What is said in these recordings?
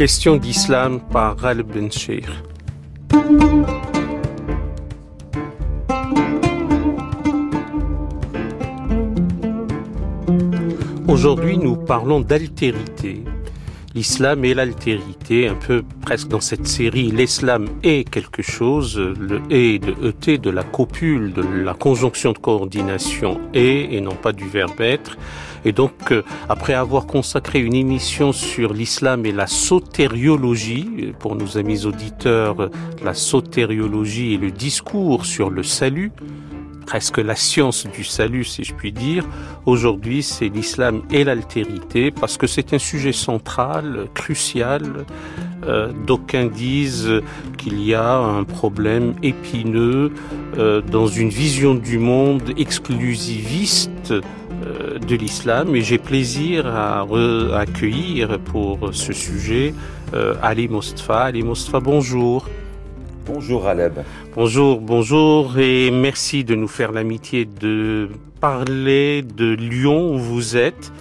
Question d'islam par Ghalib Ben Aujourd'hui, nous parlons d'altérité. L'islam et l'altérité, un peu presque dans cette série, l'islam est quelque chose, le est de ET, de la copule, de la conjonction de coordination est, et non pas du verbe être. Et donc, euh, après avoir consacré une émission sur l'islam et la sotériologie, pour nos amis auditeurs, la sotériologie et le discours sur le salut, presque la science du salut, si je puis dire. Aujourd'hui, c'est l'islam et l'altérité, parce que c'est un sujet central, crucial. Euh, D'aucuns disent qu'il y a un problème épineux euh, dans une vision du monde exclusiviste euh, de l'islam et j'ai plaisir à accueillir pour ce sujet euh, Ali Mostafa. Ali Mostafa, bonjour. Bonjour Aleb. Bonjour, bonjour et merci de nous faire l'amitié de parler de Lyon où vous êtes.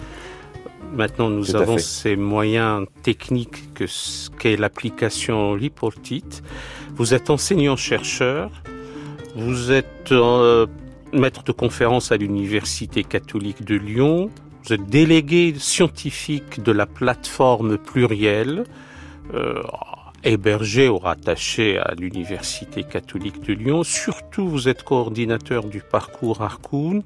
Maintenant, nous avons ces moyens techniques que qu'est l'application Liportit. Vous êtes enseignant-chercheur. Vous êtes euh, maître de conférence à l'Université catholique de Lyon. Vous êtes délégué scientifique de la plateforme plurielle. Euh, hébergé ou rattaché à l'Université catholique de Lyon. Surtout, vous êtes coordinateur du parcours Harkoun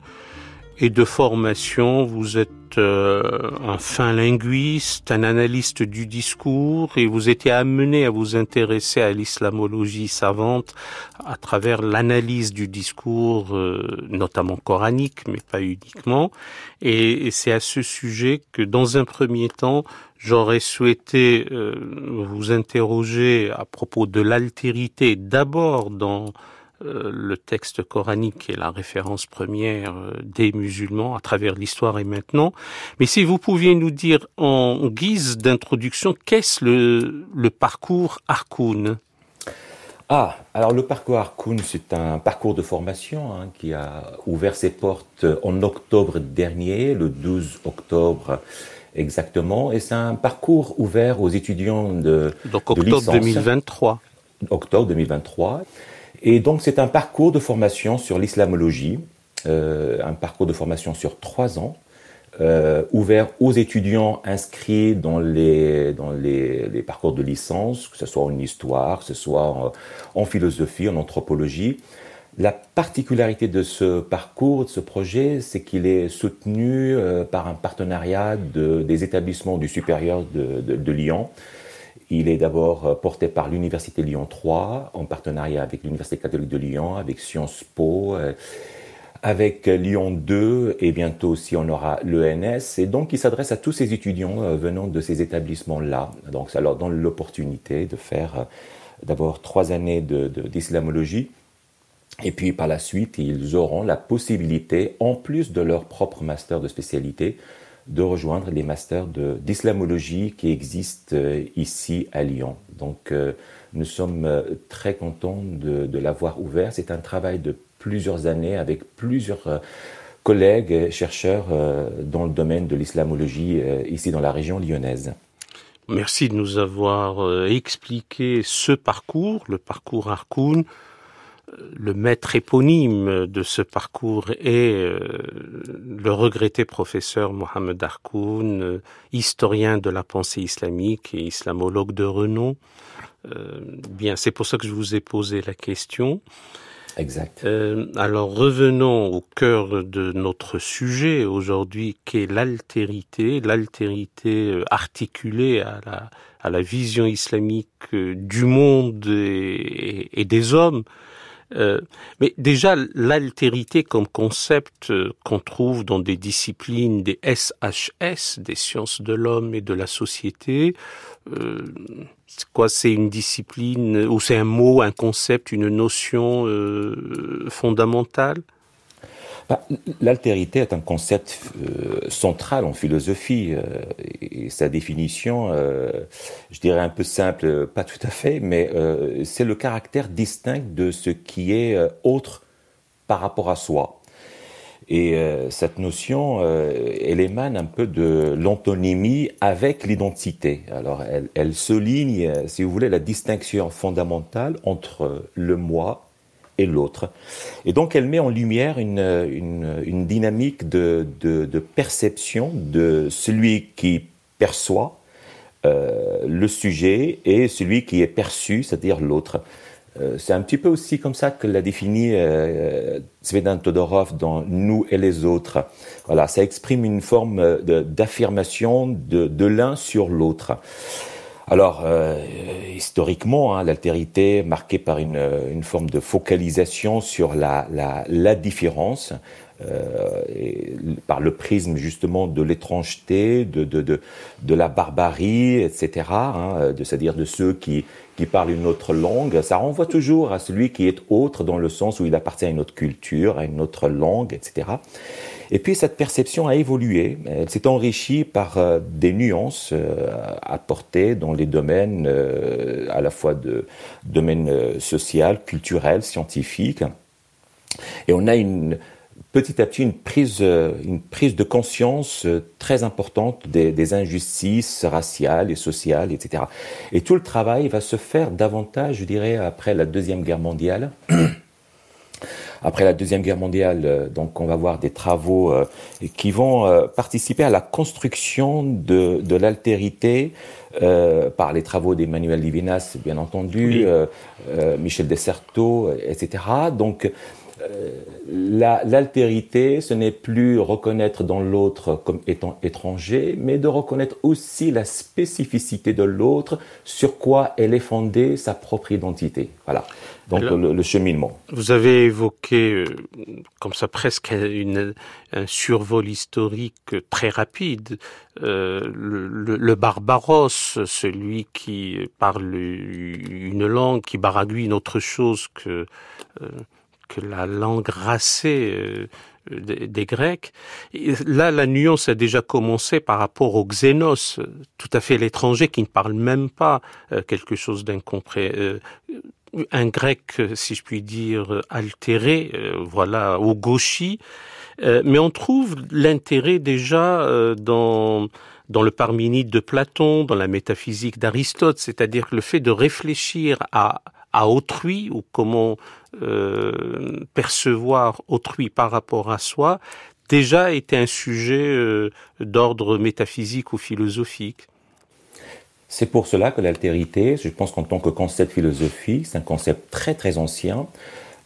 et de formation, vous êtes euh, un fin linguiste, un analyste du discours et vous étiez amené à vous intéresser à l'islamologie savante à travers l'analyse du discours, euh, notamment coranique, mais pas uniquement. Et, c'est à ce sujet que, dans un premier temps, j'aurais souhaité euh, vous interroger à propos de l'altérité, d'abord dans le texte coranique est la référence première euh, des musulmans à travers l'histoire et maintenant. Mais si vous pouviez nous dire en guise d'introduction, qu'est-ce le, le parcours Harkoun? Ah, alors le parcours Harkoun, c'est un parcours de formation hein, qui a ouvert ses portes en octobre dernier, le 12 octobre exactement, et c'est un parcours ouvert aux étudiants de Donc octobre 2023. Octobre 2023. Et donc c'est un parcours de formation sur l'islamologie, euh, un parcours de formation sur trois ans, euh, ouvert aux étudiants inscrits dans les, dans les, parcours de licence, que ce soit en histoire, que ce soit en, philosophie, en anthropologie. La particularité de ce parcours, de ce projet, c'est qu'il est soutenu euh, par un partenariat de, des établissements du supérieur de Lyon, il est d'abord euh, porté par l'Université Lyon 3, en partenariat avec l'Université catholique de Lyon, avec Sciences Po, euh, avec Lyon 2 et bientôt aussi on aura l'ENS. Et donc il s'adresse à tous ces étudiants euh, venant de ces établissements-là. Donc ça leur donne l'opportunité de faire d'abord trois années d'islamologie. et puis par la suite, ils auront la possibilité, en plus de leur propre master de spécialité, de rejoindre les masters d'islamologie qui existent euh, ici à Lyon. Donc euh, nous sommes euh, très contents de, de l'avoir ouvert. C'est un travail de plusieurs années avec plusieurs collègues chercheurs dans le domaine de l'islamologie ici dans la région lyonnaise. Merci de nous avoir expliqué ce parcours, le parcours Harkoun, le maître éponyme de ce parcours est euh, le regretté professeur Mohamed Harkoun, euh, historien de la pensée islamique et islamologue de renom. Euh, bien, c'est pour ça que je vous ai posé la question. Exact. alors revenons au cœur de notre sujet aujourd'hui, qui est l'altérité, l'altérité articulée à la, à la vision islamique du monde et des hommes. Euh, mais déjà, l'altérité comme concept euh, qu'on trouve dans des disciplines des SHS, des sciences de l'homme et de la société, euh, c'est quoi C'est une discipline ou c'est un mot, un concept, une notion fondamentale? L'altérité est un concept euh, central en philosophie euh, et sa définition, euh, je dirais un peu simple, pas tout à fait, mais c'est le caractère distinct de ce qui est autre par rapport à soi. Et cette notion, elle émane un peu de l'antonymie avec l'identité. Alors, elle, elle, souligne, si vous voulez, la distinction fondamentale entre le moi et l'autre. Et donc, elle met en lumière une, une, dynamique de, de, perception de celui qui perçoit euh, le sujet et celui qui est perçu, c'est-à-dire l'autre. Euh, c'est un petit peu aussi comme ça que l'a défini euh, Svedan Todorov dans Nous et les autres. Voilà, ça exprime une forme d'affirmation de, de l'un sur l'autre. Alors, euh, historiquement, hein, l'altérité marquée par une, une, forme de focalisation sur la, la, la différence, euh, par le prisme justement de l'étrangeté, de, de, de, de, la barbarie, etc., hein, c'est-à-dire de ceux qui, qui parlent une autre langue, ça renvoie toujours à celui qui est autre dans le sens où il appartient à une autre culture, à une autre langue, etc. Et puis cette perception a évolué, elle s'est enrichie par euh, des nuances euh, apportées dans les domaines euh, à la fois de domaine social, culturel, scientifique. Et on a une, petit à petit une prise, une prise de conscience très importante des, des, injustices raciales et sociales, etc. Et tout le travail va se faire davantage, je dirais, après la Deuxième Guerre mondiale. Après la Deuxième Guerre mondiale, euh, donc on va voir des travaux euh, qui vont euh, participer à la construction de, de l'altérité euh, par les travaux d'Emmanuel Livinas, bien entendu, oui. euh, Michel Desserteau, etc. Donc l'altérité, ce n'est plus reconnaître dans l'autre comme étant étranger, mais de reconnaître aussi la spécificité de l'autre, sur quoi elle est fondée sa propre identité. Voilà. Donc Alors, le, le, cheminement. Vous avez évoqué euh, comme ça presque une, un survol historique très rapide. Euh, le, le, le, Barbaros, celui qui parle une langue, qui baragouine autre chose que euh, que la langue racée des, Grecs. Et là, la nuance a déjà commencé par rapport au xénos, tout à fait l'étranger qui ne parle même pas quelque chose d'incompris. Un grec, si je puis dire, altéré, euh, voilà, au gauchis. Euh, mais on trouve l'intérêt déjà euh, dans dans le Parménide de Platon, dans la métaphysique d'Aristote, c'est-à-dire le fait de réfléchir à, à autrui ou comment percevoir autrui par rapport à soi, déjà était un sujet d'ordre métaphysique ou philosophique. C'est pour cela que l'altérité, je pense qu'en tant que concept philosophique, c'est un concept très très ancien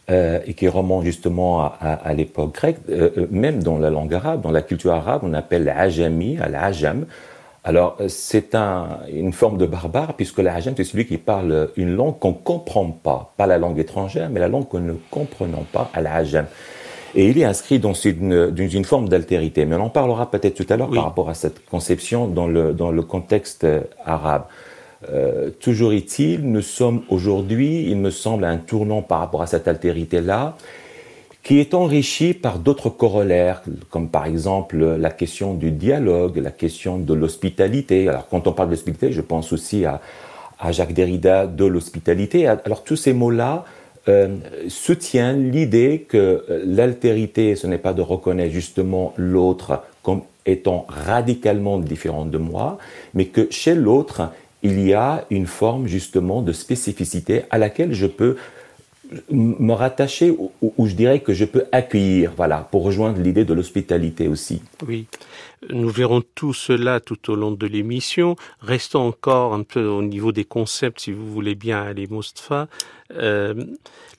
euh, et qui remonte justement à, l'époque grecque, euh, euh, même dans la langue arabe, dans la culture arabe, on appelle l'ajami, al-ajam. Alors c'est un, une forme de barbare puisque l'ajam c'est celui qui parle une langue qu'on comprend pas, pas la langue étrangère, mais la langue que nous ne comprenons pas, al-ajam. Et il est inscrit dans une, dans une forme d'altérité. Mais on en parlera peut-être tout à l'heure oui. par rapport à cette conception dans le, dans le contexte arabe. Euh, toujours est-il, nous sommes aujourd'hui, il me semble, à un tournant par rapport à cette altérité-là, qui est enrichi par d'autres corollaires, comme par exemple la question du dialogue, la question de l'hospitalité. Alors quand on parle d'hospitalité, je pense aussi à, à Jacques Derrida de l'hospitalité. Alors tous ces mots-là euh, soutiennent l'idée que l'altérité, ce n'est pas de reconnaître justement l'autre comme étant radicalement différent de moi, mais que chez l'autre, il y a une forme justement de spécificité à laquelle je peux me rattacher ou, ou, je dirais que je peux accueillir, voilà, pour rejoindre l'idée de l'hospitalité aussi. Oui, nous verrons tout cela tout au long de l'émission. Restons encore un peu au niveau des concepts, si vous voulez bien, aller Mostafa. Euh,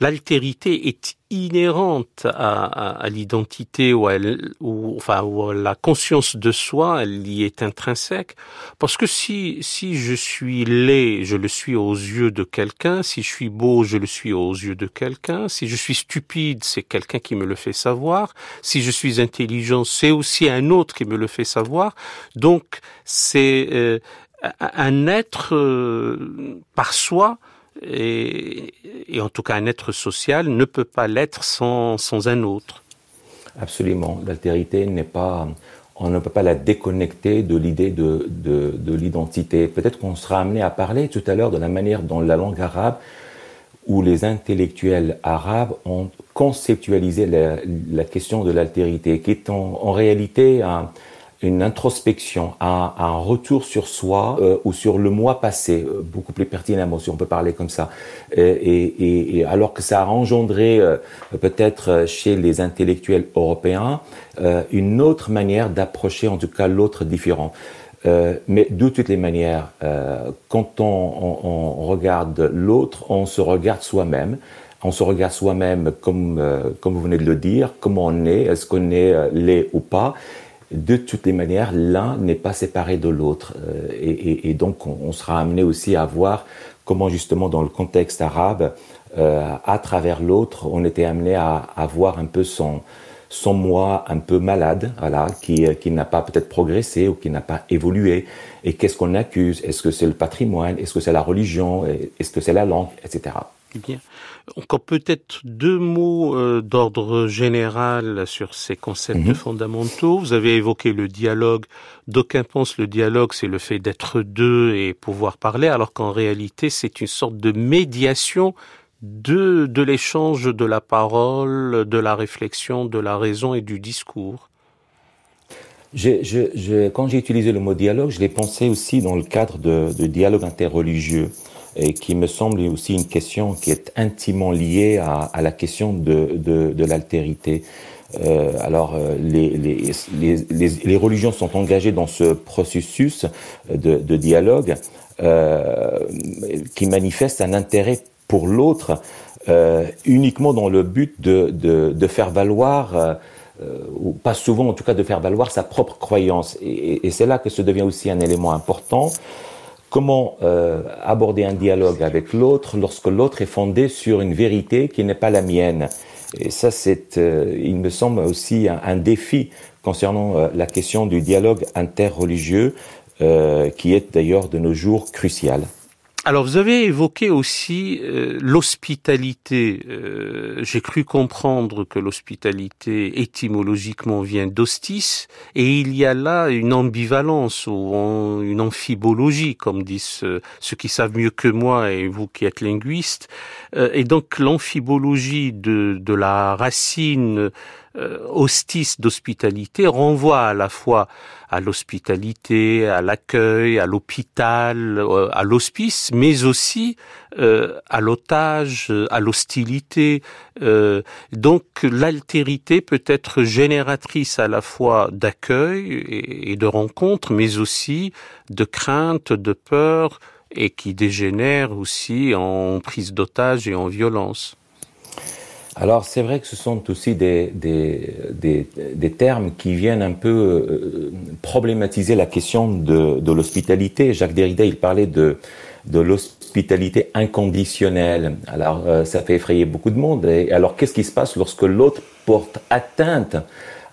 L'altérité est inhérente à, l'identité ou à la conscience de soi, elle y est intrinsèque. Parce que si, si je suis laid, je le suis aux yeux de quelqu'un. Si je suis beau, je le suis aux yeux de quelqu'un. Si je suis stupide, c'est quelqu'un qui me le fait savoir. Si je suis intelligent, c'est aussi un autre qui me le fait savoir. Donc, c'est euh, un être euh, par soi et, en tout cas un être social ne peut pas l'être sans, sans un autre. Absolument. L'altérité n'est pas, on ne peut pas la déconnecter de l'idée de, de, de l'identité. Peut-être qu'on sera amené à parler tout à l'heure de la manière dont la langue arabe ou les intellectuels arabes ont conceptualiser la, question de l'altérité, qui est en, réalité une introspection, un, un, retour sur soi euh, ou sur le mois passé, euh, beaucoup plus pertinemment si on peut parler comme ça. Et, et, alors que ça a engendré euh, peut-être chez les intellectuels européens une autre manière d'approcher en tout cas l'autre différent. mais de toutes les manières, quand on, on, on regarde l'autre, on se regarde soi-même on se regarde soi-même comme, comme vous venez de le dire, comment on est, est-ce qu'on est, laid ou pas de toutes les manières, l'un n'est pas séparé de l'autre. Euh, et, donc, on, sera amené aussi à voir comment, justement, dans le contexte arabe, euh, à travers l'autre, on était amené à, voir un peu son, son moi un peu malade, voilà, qui, qui n'a pas peut-être progressé ou qui n'a pas évolué. Et qu'est-ce qu'on accuse? Est-ce que c'est le patrimoine? Est-ce que c'est la religion? Est-ce que c'est la langue? Etc. Bien. Encore peut-être deux mots euh, d'ordre général sur ces concepts mhm. fondamentaux. Vous avez évoqué le dialogue. D'aucuns pensent le dialogue, c'est le fait d'être deux et pouvoir parler, alors qu'en réalité, c'est une sorte de médiation de, de l'échange de la parole, de la réflexion, de la raison et du discours. quand j'ai utilisé le mot dialogue, je l'ai pensé aussi dans le cadre de, de dialogue interreligieux et qui me semble aussi une question qui est intimement liée à, à la question de, de, de l'altérité. Euh, alors, euh, les, les, les, les, religions sont engagées dans ce processus de, de dialogue euh, qui manifeste un intérêt pour l'autre euh, uniquement dans le but de, de, de faire valoir euh, ou pas souvent en tout cas de faire valoir sa propre croyance. Et, et c'est là que ça devient aussi un élément important comment euh, aborder un dialogue avec l'autre lorsque l'autre est fondé sur une vérité qui n'est pas la mienne? Et ça, c'est, euh, il me semble aussi un, défi concernant euh, la question du dialogue interreligieux, qui est d'ailleurs de nos jours crucial. Alors vous avez évoqué aussi euh, l'hospitalité. Euh, j'ai cru comprendre que l'hospitalité étymologiquement vient d'hostis et il y a là une ambivalence ou une amphibologie, comme disent ceux qui savent mieux que moi et vous qui êtes linguiste. Euh, et donc l'amphibologie de, la racine euh, hostis d'hospitalité renvoie à la fois à l'hospitalité, à l'accueil, à l'hôpital, euh, à l'hospice, mais aussi euh, à l'otage, à l'hostilité. donc l'altérité peut être génératrice à la fois d'accueil et de rencontres, mais aussi de crainte, de peur, et qui dégénère aussi en prise d'otage et en violence. Alors c'est vrai que ce sont aussi des, termes qui viennent un peu euh, problématiser la question de, l'hospitalité. Jacques Derrida, il parlait de, l'hospitalité inconditionnelle. Alors euh, ça fait effrayer beaucoup de monde. Alors qu'est-ce qui se passe lorsque l'autre porte atteinte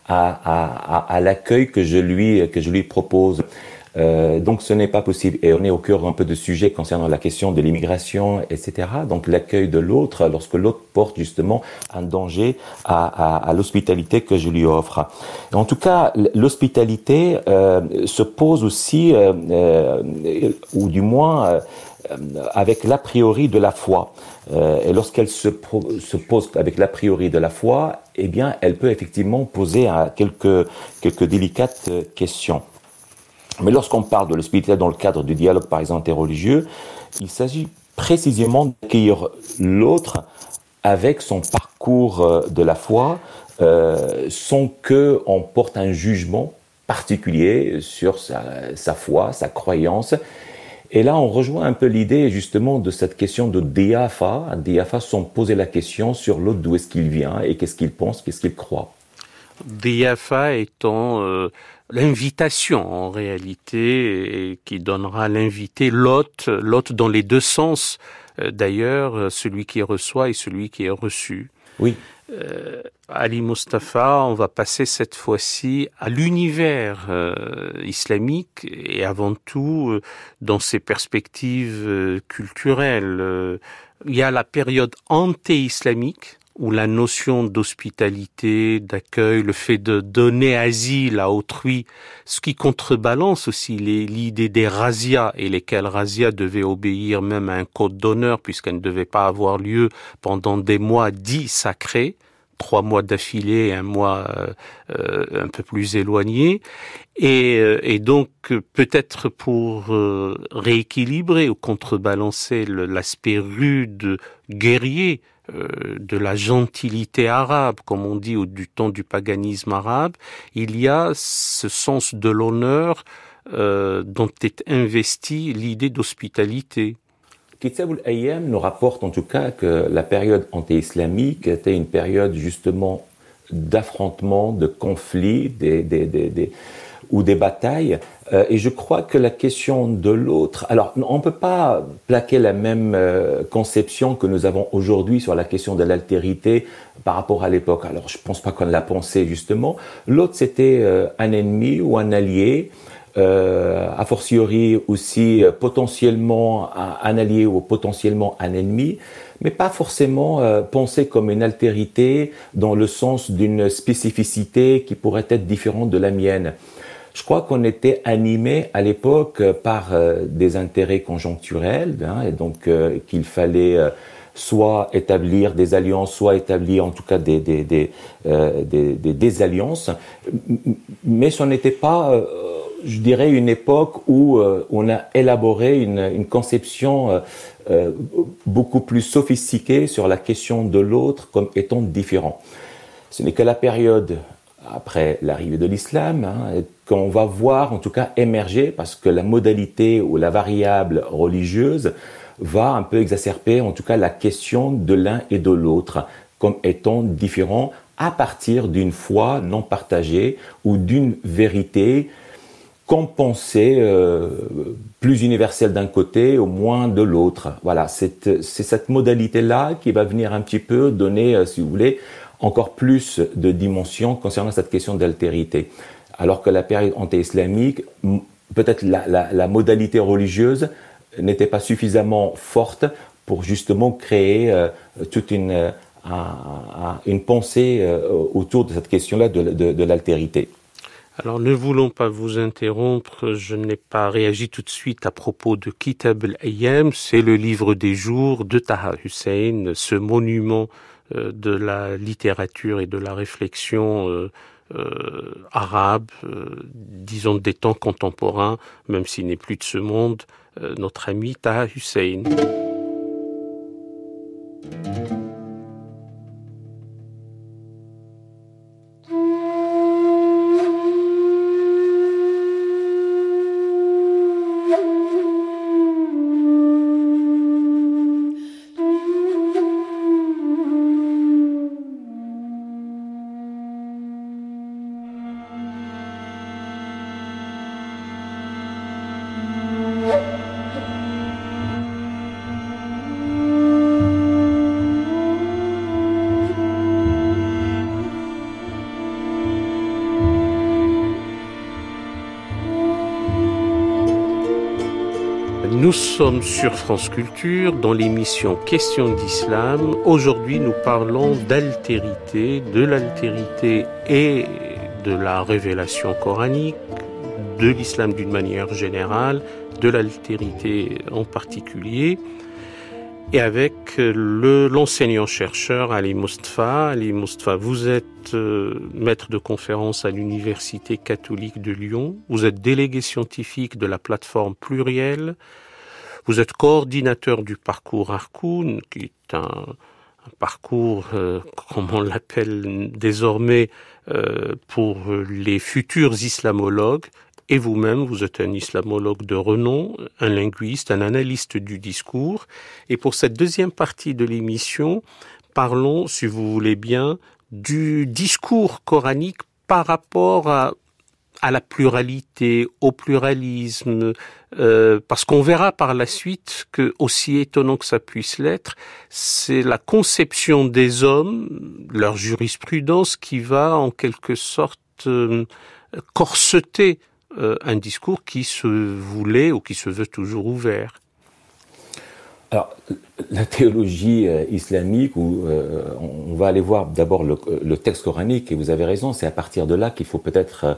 à, l'accueil que je lui propose? Euh, donc ce n'est pas possible. Et on est au cœur un peu de sujets concernant la question de l'immigration, etc. Donc l'accueil de l'autre, lorsque l'autre porte justement un danger à, à, à l'hospitalité que je lui offre. En tout cas, l'hospitalité euh, se pose aussi, euh, euh ou du moins euh, avec l'a priori de la foi. et lorsqu'elle se, se, pose avec l'a priori de la foi, eh bien, elle peut effectivement poser quelques, quelques délicates questions. Mais lorsqu'on parle de l'hospitalité dans le cadre du dialogue, par exemple, interreligieux, il s'agit précisément d'accueillir l'autre avec son parcours euh, de la foi, euh, sans que on porte un jugement particulier sur sa, sa, foi, sa croyance. Et là, on rejoint un peu l'idée justement de cette question de diapha, diapha sans poser la question sur l'autre d'où est-ce qu'il vient et qu'est-ce qu'il pense, qu'est-ce qu'il croit. Diapha étant euh, l'invitation en réalité et qui donnera l'invité l'hôte, l'hôte dans les deux sens euh, d'ailleurs, celui qui reçoit et celui qui est reçu. Oui. Euh, Ali Mustafa, on va passer cette fois-ci à l'univers euh, islamique et avant tout euh, dans ses perspectives culturelles. il y a la période anté-islamique où la notion d'hospitalité, d'accueil, le fait de donner asile à autrui, ce qui contrebalance aussi l'idée des razzias et lesquelles razzias devaient obéir même à un code d'honneur puisqu'elles ne devaient pas avoir lieu pendant des mois dits sacrés, trois mois d'affilée, un mois euh, un peu plus éloigné. Et, et donc peut-être pour rééquilibrer ou contrebalancer l'aspect rude, guerrier de la gentilité arabe, comme on dit, ou du temps du paganisme arabe, il y a ce sens de l'honneur dont est investie l'idée d'hospitalité. Kitab al-Ayyam nous rapporte en tout cas que la période anti-islamique était une période justement d'affrontement, de conflits des, des, des, ou des batailles. Euh, et je crois que la question de l'autre, alors on ne peut pas plaquer la même euh, conception que nous avons aujourd'hui sur la question de l'altérité par rapport à l'époque. Alors je ne pense pas qu'on l'a pensé justement. L'autre c'était euh, un ennemi ou un allié a fortiori aussi potentiellement un, allié ou potentiellement un ennemi, mais pas forcément euh, pensé comme une altérité dans le sens d'une spécificité qui pourrait être différente de la mienne. Je crois qu'on était animé à l'époque par euh, des intérêts conjoncturels, hein, et donc qu'il fallait soit établir des alliances, soit établir en tout cas des, des, alliances, mais ce n'était pas je dirais, une époque où euh, on a élaboré une, une conception euh, euh, beaucoup plus sophistiquée sur la question de l'autre comme étant différent. Ce n'est que la période après l'arrivée de l'islam hein, qu'on va voir en tout cas émerger parce que la modalité ou la variable religieuse va un peu exacerber en tout cas la question de l'un et de l'autre comme étant différents à partir d'une foi non partagée ou d'une vérité compenser euh, plus universel d'un côté au moins de l'autre. Voilà, c'est cette modalité-là qui va venir un petit peu donner, euh, si vous voulez, encore plus de dimension concernant cette question d'altérité. Alors que la période anti-islamique, peut-être la, modalité religieuse n'était pas suffisamment forte pour justement créer euh, toute une, euh, pensée euh, autour de cette question-là de, de, l'altérité. Alors ne voulons pas vous interrompre, je n'ai pas réagi tout de suite à propos de Kitab al-Ayyam, c'est le livre des jours de Taha Hussein, ce monument de la littérature et de la réflexion euh, euh, arabe, disons des temps contemporains, même s'il n'est plus de ce monde, notre ami Taha Hussein. Sommes sur France Culture dans l'émission Questions d'Islam. Aujourd'hui, nous parlons d'altérité, de l'altérité et de la révélation coranique, de l'islam d'une manière générale, de l'altérité en particulier, et avec l'enseignant-chercheur Ali Mustafa. Ali Mustafa, vous êtes euh, maître de conférence à l'Université catholique de Lyon, vous êtes délégué scientifique de la plateforme plurielle, vous êtes coordinateur du parcours Harkoun, qui est un, un parcours, euh, comme on l'appelle désormais, euh, pour les futurs islamologues. Et vous-même, vous êtes un islamologue de renom, un linguiste, un analyste du discours. Et pour cette deuxième partie de l'émission, parlons, si vous voulez bien, du discours coranique par rapport à à la pluralité, au pluralisme, euh, parce qu'on verra par la suite que, aussi étonnant que ça puisse l'être, c'est la conception des hommes, leur jurisprudence, qui va en quelque sorte euh, corseter euh, un discours qui se voulait ou qui se veut toujours ouvert. Alors, la théologie euh, islamique, où euh, on va aller voir d'abord le, le, texte coranique, et vous avez raison, c'est à partir de là qu'il faut peut-être euh,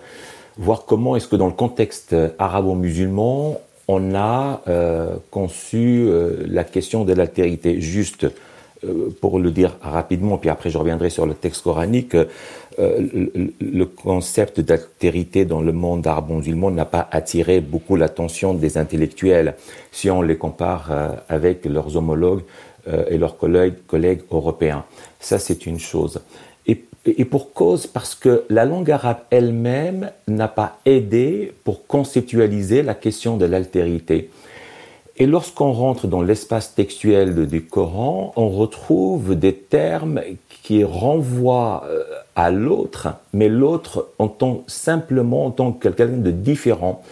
voir comment est-ce que dans le contexte arabo-musulman, on a euh, conçu euh, la question de l'altérité. Juste euh, pour le dire rapidement, puis après je reviendrai sur le texte coranique, euh, le, concept d'altérité dans le monde arabe musulman n'a pas attiré beaucoup l'attention des intellectuels si on les compare avec leurs homologues et leurs collègues, collègues européens. Ça, c'est une chose. Et, pour cause, parce que la langue arabe elle-même n'a pas aidé pour conceptualiser la question de l'altérité. Et lorsqu'on rentre dans l'espace textuel du Coran, on retrouve des termes qui renvoient euh, à l'autre, mais l'autre en tant simplement en tant que quelqu'un de différent.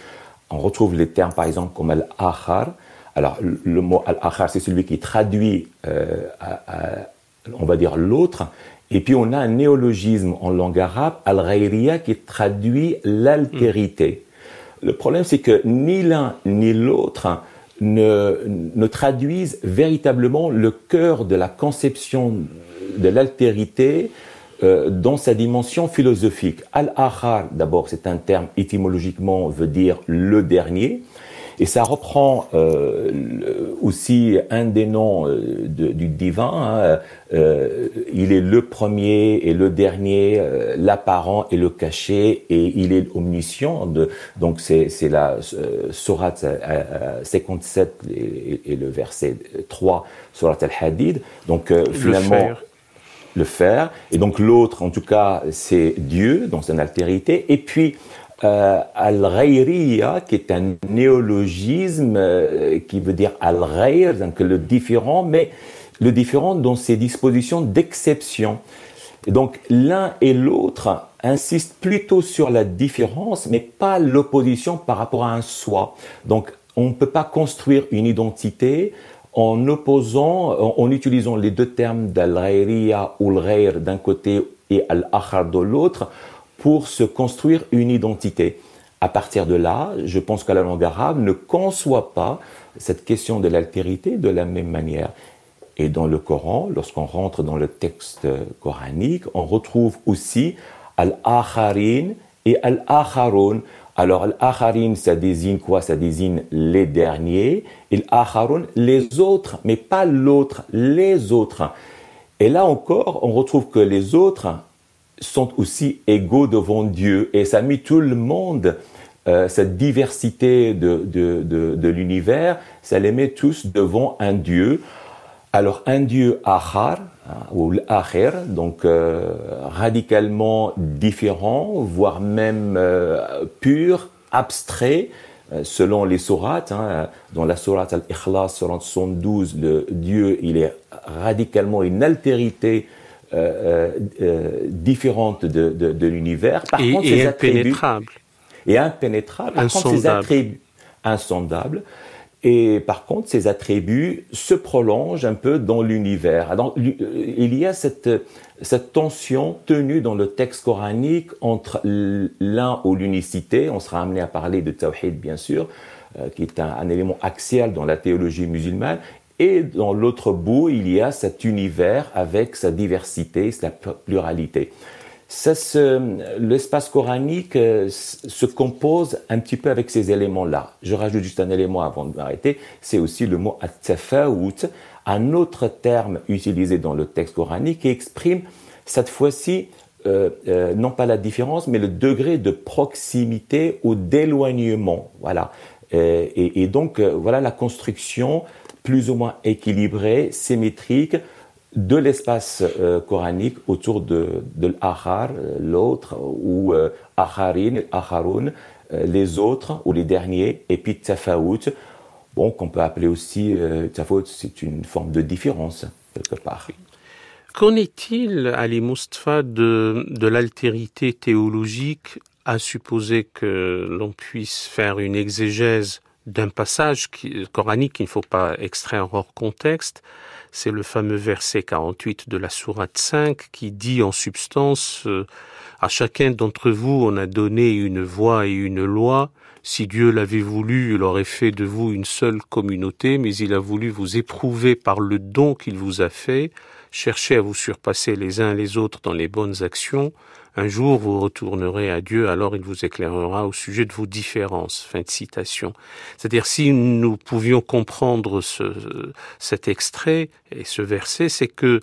On retrouve les termes par exemple comme al-akhar. Alors le mot al-akhar, c'est celui qui traduit, euh, on va dire l'autre. Et puis on a un néologisme en langue arabe, al-ghayriya, qui traduit l'altérité. Le problème, c'est que ni l'un ni l'autre ne, traduisent véritablement le cœur de la conception de l'altérité euh, dans sa dimension philosophique. Al-Akhar, d'abord, c'est un terme étymologiquement veut dire le dernier. Et ça reprend euh, aussi un des noms euh, du divin. Hein, euh, il est le premier et le dernier, euh, l'apparent et le caché, et il est omniscient. De, donc c'est la Surat 57 et, et, le verset 3, Surat al-Hadid. Donc finalement le faire. Et donc l'autre, en tout cas, c'est Dieu dans son altérité. Et puis euh, al-ghayriya, qui est un néologisme euh, qui veut dire al-ghayr, donc le différent, mais le différent dans ses dispositions d'exception. Donc l'un et l'autre insistent plutôt sur la différence, mais pas l'opposition par rapport à un soi. Donc on ne peut pas construire une identité en opposant, en, utilisant les deux termes d'al-ghayriya ou al d'un côté et al-akhar de l'autre, pour se construire une identité. À partir de là, je pense que la langue arabe ne conçoit pas cette question de l'altérité de la même manière. Et dans le Coran, lorsqu'on rentre dans le texte coranique, on retrouve aussi al-akharin et al-akharun. Alors, al-akharin, ça désigne quoi? Ça désigne les derniers. Et al-akharun, les autres, mais pas l'autre, les autres. Et là encore, on retrouve que les autres sont aussi égaux devant Dieu. Et ça mis tout le monde, euh, cette diversité de, de, de, l'univers, ça les met tous devant un Dieu. Alors un Dieu achar, hein, ou l'acher, donc euh, radicalement différent, voire même euh, pur, abstrait, selon les sourates, hein, dans la sourate al-Ikhlas, sourate 72, le Dieu, il est radicalement une altérité euh, euh, euh, différente de, de, de l'univers. Par et, contre, et ses impénétrable. et impénétrable. Par contre, ses attributs insondables. Et par contre, ces attributs se prolongent un peu dans l'univers. Il y a cette, cette tension tenue dans le texte coranique entre l'un ou l'unicité, on sera amené à parler de Tawhid bien sûr, qui est un, un, élément axial dans la théologie musulmane, et dans l'autre bout, il y a cet univers avec sa diversité, sa pluralité. L'espace coranique euh, se compose un petit peu avec ces éléments-là. Je rajoute juste un élément avant de m'arrêter, c'est aussi le mot at-tafawut, un autre terme utilisé dans le texte coranique qui exprime cette fois-ci euh, euh, non pas la différence, mais le degré de proximité ou d'éloignement. Voilà. et, donc, voilà la construction plus ou moins équilibré, symétrique de l'espace euh, coranique autour de, de euh, l'autre, ou euh, acharun, euh, les autres ou les derniers, et puis tafawut, bon, qu'on peut appeler aussi tafawut, c'est une forme de différence, quelque part. Qu'en est-il, Ali Mustafa, de, de l'altérité théologique, à supposer que l'on puisse faire une exégèse d'un passage qui, coranique qu'il ne faut pas extraire hors contexte. C'est le fameux verset 48 de la sourate 5 qui dit en substance euh, à chacun d'entre vous on a donné une voix et une loi. Si Dieu l'avait voulu, il aurait fait de vous une seule communauté, mais il a voulu vous éprouver par le don qu'il vous a fait, chercher à vous surpasser les uns les autres dans les bonnes actions, Un jour vous retournerez à Dieu, alors il vous éclairera au sujet de vos différences. Fin de citation. C'est-à-dire si nous pouvions comprendre ce, cet extrait et ce verset, c'est que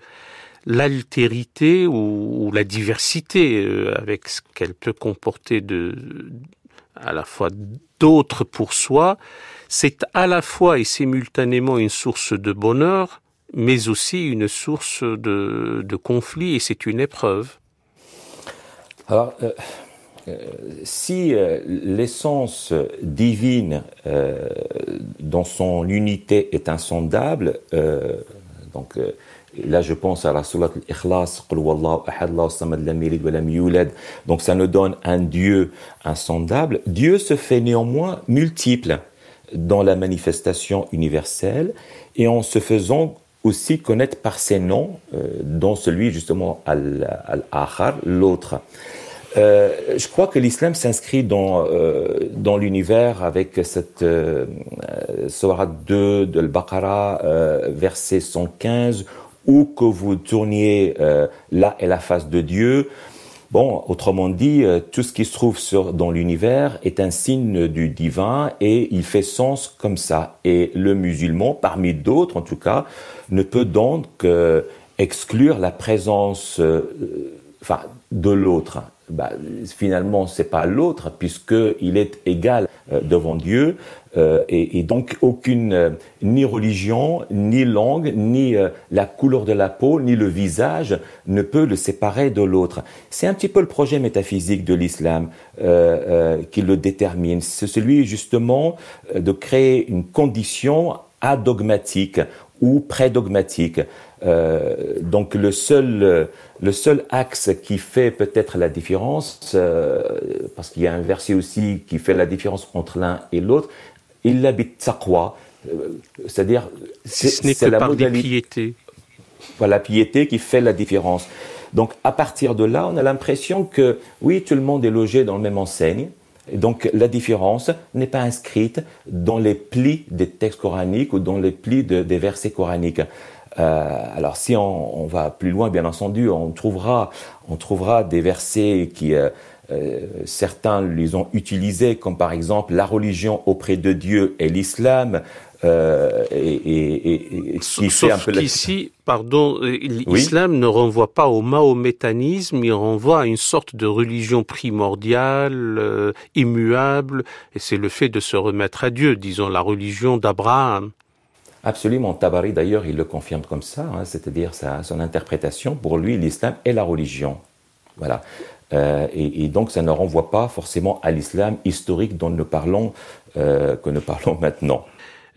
l'altérité ou, la diversité euh, avec ce qu'elle peut comporter de à la fois d'autres pour soi, c'est à la fois et simultanément une source de bonheur, mais aussi une source de, de conflit et c'est une épreuve. Alors, euh, euh, si euh, l'essence divine dans son unité est insondable, donc là je pense à la surat al-Ikhlas, donc ça nous donne un Dieu insondable. Dieu se fait néanmoins multiple dans la manifestation universelle et en se faisant aussi connaître par ses noms, euh, dont celui justement Al-Akhar, l'autre. Euh, je crois que l'islam s'inscrit dans, euh, dans l'univers avec cette euh, Surah 2 de Al-Baqarah, verset 115, où que vous tourniez là est la face de Dieu. Bon, autrement dit, euh, tout ce qui se trouve dans l'univers est un signe du divin et il fait sens comme ça. Et le musulman, parmi d'autres en tout cas, ne peut donc euh, exclure la présence euh, de l'autre bah, finalement, c'est pas l'autre, puisqu'il est égal euh, devant Dieu, euh, et, donc aucune, euh, ni religion, ni langue, ni la couleur de la peau, ni le visage ne peut le séparer de l'autre. C'est un petit peu le projet métaphysique de l'islam qui le détermine. C'est celui justement de créer une condition adogmatique ou prédogmatique. Euh, donc le seul, le seul axe qui fait peut-être la différence, euh, parce qu'il y a un verset aussi qui fait la différence entre l'un et l'autre, il habite taqwa, euh, c'est-à-dire ce n'est que la par piété. Voilà, la piété qui fait la différence. Donc à partir de là, on a l'impression que oui, tout le monde est logé dans le même enseigne. Donc la différence n'est pas inscrite dans les plis des textes coraniques ou dans les plis des versets coraniques. Euh, alors si on, va plus loin, bien entendu, on trouvera, on trouvera des versets qui euh, euh, certains les ont utilisés, comme par exemple la religion auprès de Dieu et l'islam. Euh, et, et, qui fait un peu qu'ici, pardon, l'islam ne renvoie pas au mahométanisme, il renvoie à une sorte de religion primordiale, immuable, et c'est le fait de se remettre à Dieu, disons la religion d'Abraham. Absolument. Tabari, d'ailleurs, il le confirme comme ça, hein, c'est-à-dire son interprétation. Pour lui, l'islam est la religion. Voilà. Euh, et, donc, ça ne renvoie pas forcément à l'islam historique dont nous parlons, euh, que nous parlons maintenant.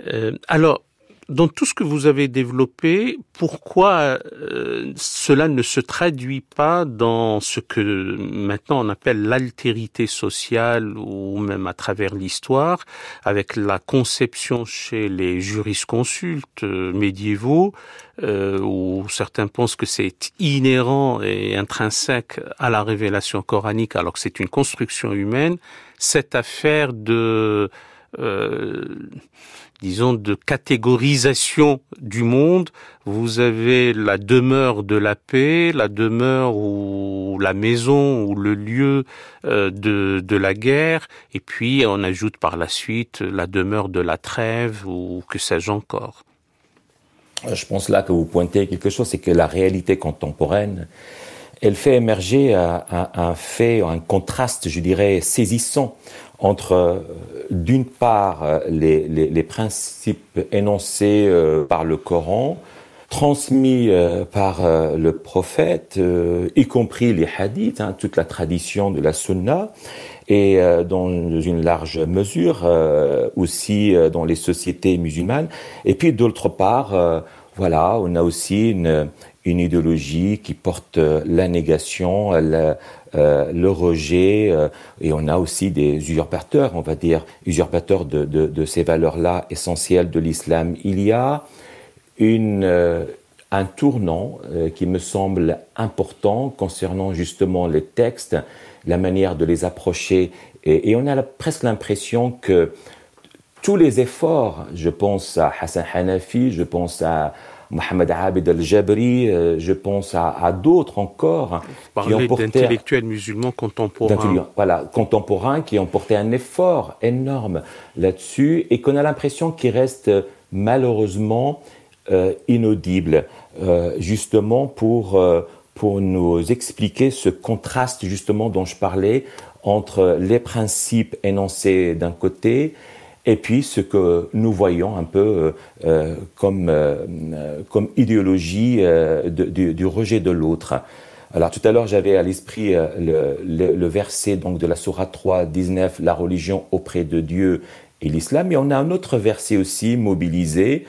Euh, alors, dans tout ce que vous avez développé, pourquoi euh, cela ne se traduit pas dans ce que maintenant on appelle l'altérité sociale ou même à travers l'histoire, avec la conception chez les jurisconsultes euh, médiévaux, euh, où certains pensent que c'est inhérent et intrinsèque à la révélation coranique alors que c'est une construction humaine, cette affaire de disons, de catégorisation du monde. Vous avez la demeure de la paix, la demeure ou la maison ou le lieu euh, de, de la guerre, et puis on ajoute par la suite la demeure de la trêve ou que sais-je encore. Je pense là que vous pointez quelque chose, c'est que la réalité contemporaine, elle fait émerger un fait, un contraste, je dirais, saisissant entre, euh, d'une part, euh, les, principes énoncés euh, par le Coran, transmis par le prophète, y compris les hadiths, hein, toute la tradition de la sunna, et dans une large mesure aussi dans les sociétés musulmanes. Et puis d'autre part, voilà, on a aussi une, une idéologie qui porte la négation, la, euh, le rejet, euh, et on a aussi des usurpateurs, on va dire, usurpateurs de, de, ces valeurs-là essentielles de l'islam. Il y a une, euh, un tournant qui me semble important concernant justement les textes, la manière de les approcher, et on a presque l'impression que tous les efforts, je pense à Hassan Hanafi, je pense à Mohamed Abid al-Jabri, euh, je pense à, d'autres encore. qui ont porté d'intellectuels musulmans contemporains. Voilà, contemporains qui ont porté un effort énorme là-dessus et qu'on a l'impression qu'ils restent malheureusement euh, inaudibles, euh, justement pour, pour nous expliquer ce contraste justement dont je parlais entre les principes énoncés d'un côté et puis ce que nous voyons un peu euh, euh, comme, euh, comme idéologie du, rejet de l'autre. Alors tout à l'heure, j'avais à l'esprit le, verset donc de la Sourate 3, 19, la religion auprès de Dieu et l'islam, mais on a un autre verset aussi mobilisé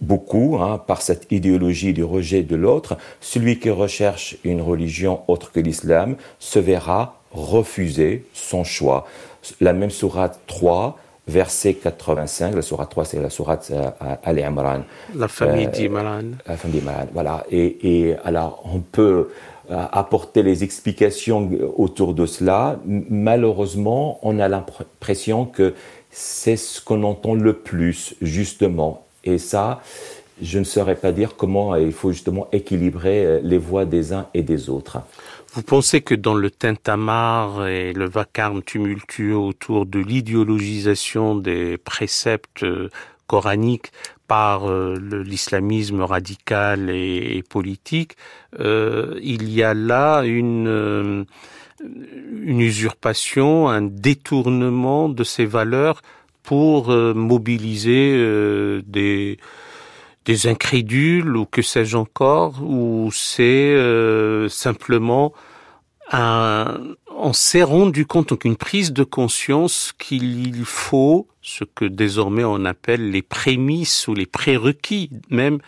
beaucoup hein, par cette idéologie du rejet de l'autre. Celui qui recherche une religion autre que l'islam se verra refuser son choix. La même Sourate 3, verset 85, la sourate 3, c'est la sourate euh, Al-Imran. La famille euh, d'Imran. La famille d'Imran, voilà. Et, et, alors, on peut euh, apporter les explications autour de cela. Malheureusement, on a l'impression que c'est ce qu'on entend le plus, justement. Et ça, je ne saurais pas dire comment il faut justement équilibrer les voix des uns et des autres. Vous pensez que dans le tintamarre et le vacarme tumultueux autour de l'idéologisation des préceptes euh, coraniques par euh, l'islamisme radical et, politique, euh, il y a là une, une usurpation, un détournement de ces valeurs pour mobiliser des des incrédules ou que sais-je encore, ou c'est euh, simplement un, on s'est rendu compte, donc une prise de conscience qu'il faut ce que désormais on appelle les prémices ou les prérequis même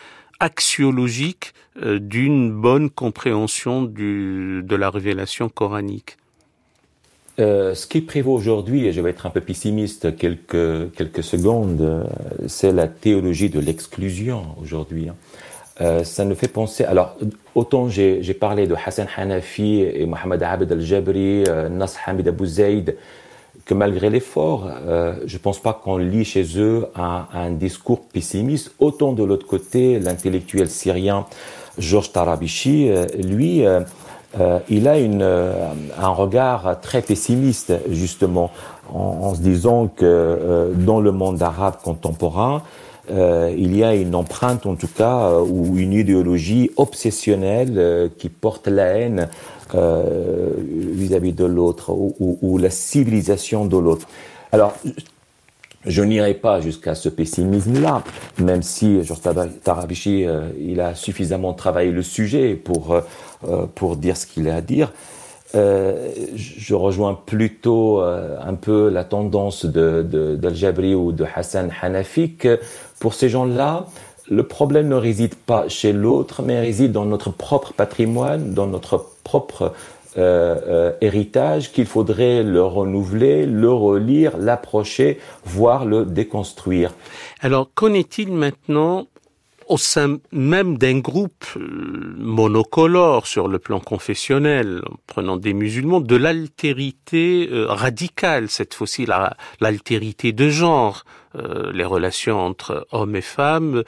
axiologiques euh, d'une bonne compréhension de la révélation coranique. Euh, ce qui prévaut aujourd'hui, et je vais être un peu pessimiste quelques, quelques secondes, euh, c'est la théologie de l'exclusion aujourd'hui. Hein. Euh, ça nous fait penser. Alors, autant j'ai parlé de Hassan Hanafi et Mohamed Abed al-Jabri, Nas Hamid Abu Zaid, que malgré l'effort, je ne pense pas qu'on lit chez eux un, un, discours pessimiste. Autant de l'autre côté, l'intellectuel syrien Georges Tarabichi, lui, euh, il a une, euh, un regard très pessimiste, justement, en, se disant que euh, dans le monde arabe contemporain, il y a une empreinte, en tout cas, ou une idéologie obsessionnelle qui porte la haine vis-à-vis de l'autre, ou, ou, la civilisation de l'autre. Alors, je n'irai pas jusqu'à ce pessimisme-là, même si Georges Tarabichi, il a suffisamment travaillé le sujet pour euh, pour dire ce qu'il a à dire. Euh, je rejoins plutôt euh, un peu la tendance d'Al-Jabri ou de Hassan Hanafi que pour ces gens-là, le problème ne réside pas chez l'autre, mais réside dans notre propre patrimoine, dans notre propre héritage qu'il faudrait le renouveler, le relire, l'approcher, voire le déconstruire. Alors, qu'en est-il maintenant au sein même d'un groupe euh, monocolore sur le plan confessionnel, en prenant des musulmans, de l'altérité euh, radicale, cette fois-ci l'altérité de genre, euh, les relations entre hommes et femmes,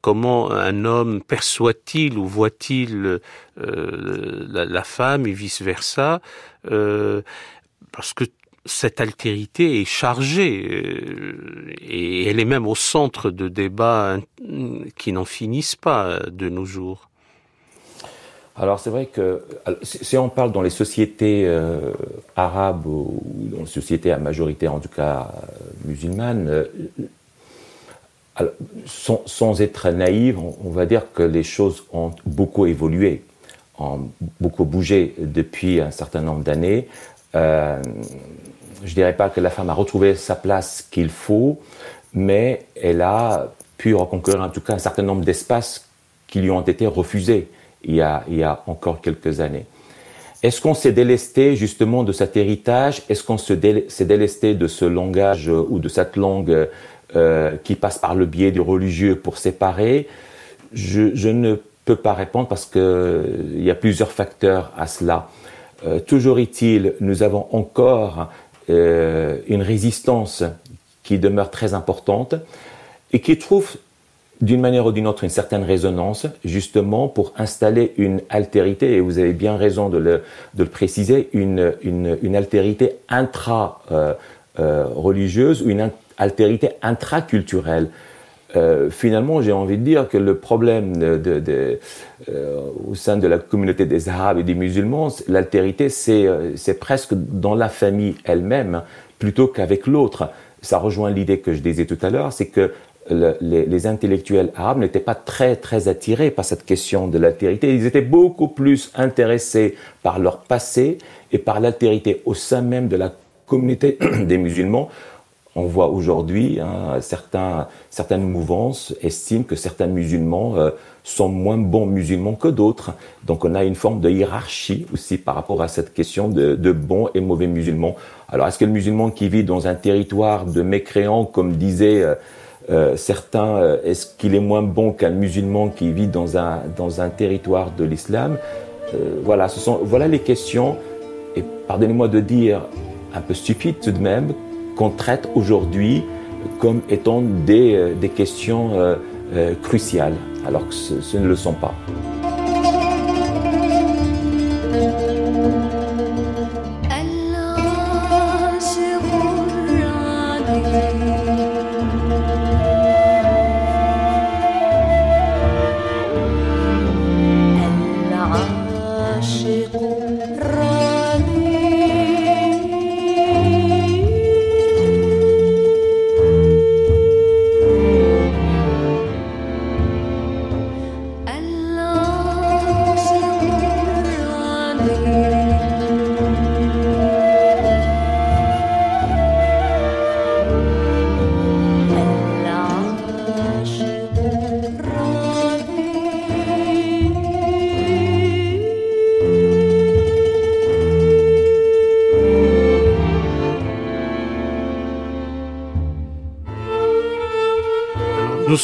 comment un homme perçoit-il ou voit-il la, la, femme et vice-versa, parce que cette altérité est chargée euh, et elle est même au centre de débats qui n'en finissent pas de nos jours. Alors c'est vrai que si on parle dans les sociétés euh, arabes ou dans les sociétés à majorité en tout cas euh, musulmanes, sans, être naïve, on, va dire que les choses ont beaucoup évolué, ont beaucoup bougé depuis un certain nombre d'années. Je dirais pas que la femme a retrouvé sa place qu'il faut, mais elle a pu reconquérir en tout cas un certain nombre d'espaces qui lui ont été refusés il y a, encore quelques années. Est-ce qu'on s'est délesté justement de cet héritage? Est-ce qu'on s'est délesté de ce langage ou de cette langue euh, qui passe par le biais du religieux pour séparer? Je, ne peux pas répondre parce qu'il y a plusieurs facteurs à cela. Euh, toujours est-il, nous avons encore euh, une résistance qui demeure très importante et qui trouve d'une manière ou d'une autre une certaine résonance, justement pour installer une altérité, et vous avez bien raison de le, préciser, une, altérité intra-religieuse ou une altérité intraculturelle. Euh, finalement, j'ai envie de dire que le problème euh, au sein de la communauté des Arabes et des musulmans, l'altérité, c'est euh, presque dans la famille elle-même plutôt qu'avec l'autre. Ça rejoint l'idée que je disais tout à l'heure, c'est que les, intellectuels arabes n'étaient pas très très attirés par cette question de l'altérité. Ils étaient beaucoup plus intéressés par leur passé et par l'altérité au sein même de la communauté des musulmans. On voit aujourd'hui hein, certains, certaines mouvances estiment que certains musulmans euh, sont moins bons musulmans que d'autres. Donc on a une forme de hiérarchie aussi par rapport à cette question de, bons et mauvais musulmans. Alors est-ce que le musulman qui vit dans un territoire de mécréants, comme disait euh, euh, certains, euh, est-ce qu'il est moins bon qu'un musulman qui vit dans un, territoire de l'islam euh, Voilà, ce sont, les questions, et pardonnez-moi de dire un peu stupides tout de même, qu'on traite aujourd'hui comme étant des, questions cruciales, alors que ce ne le sont pas.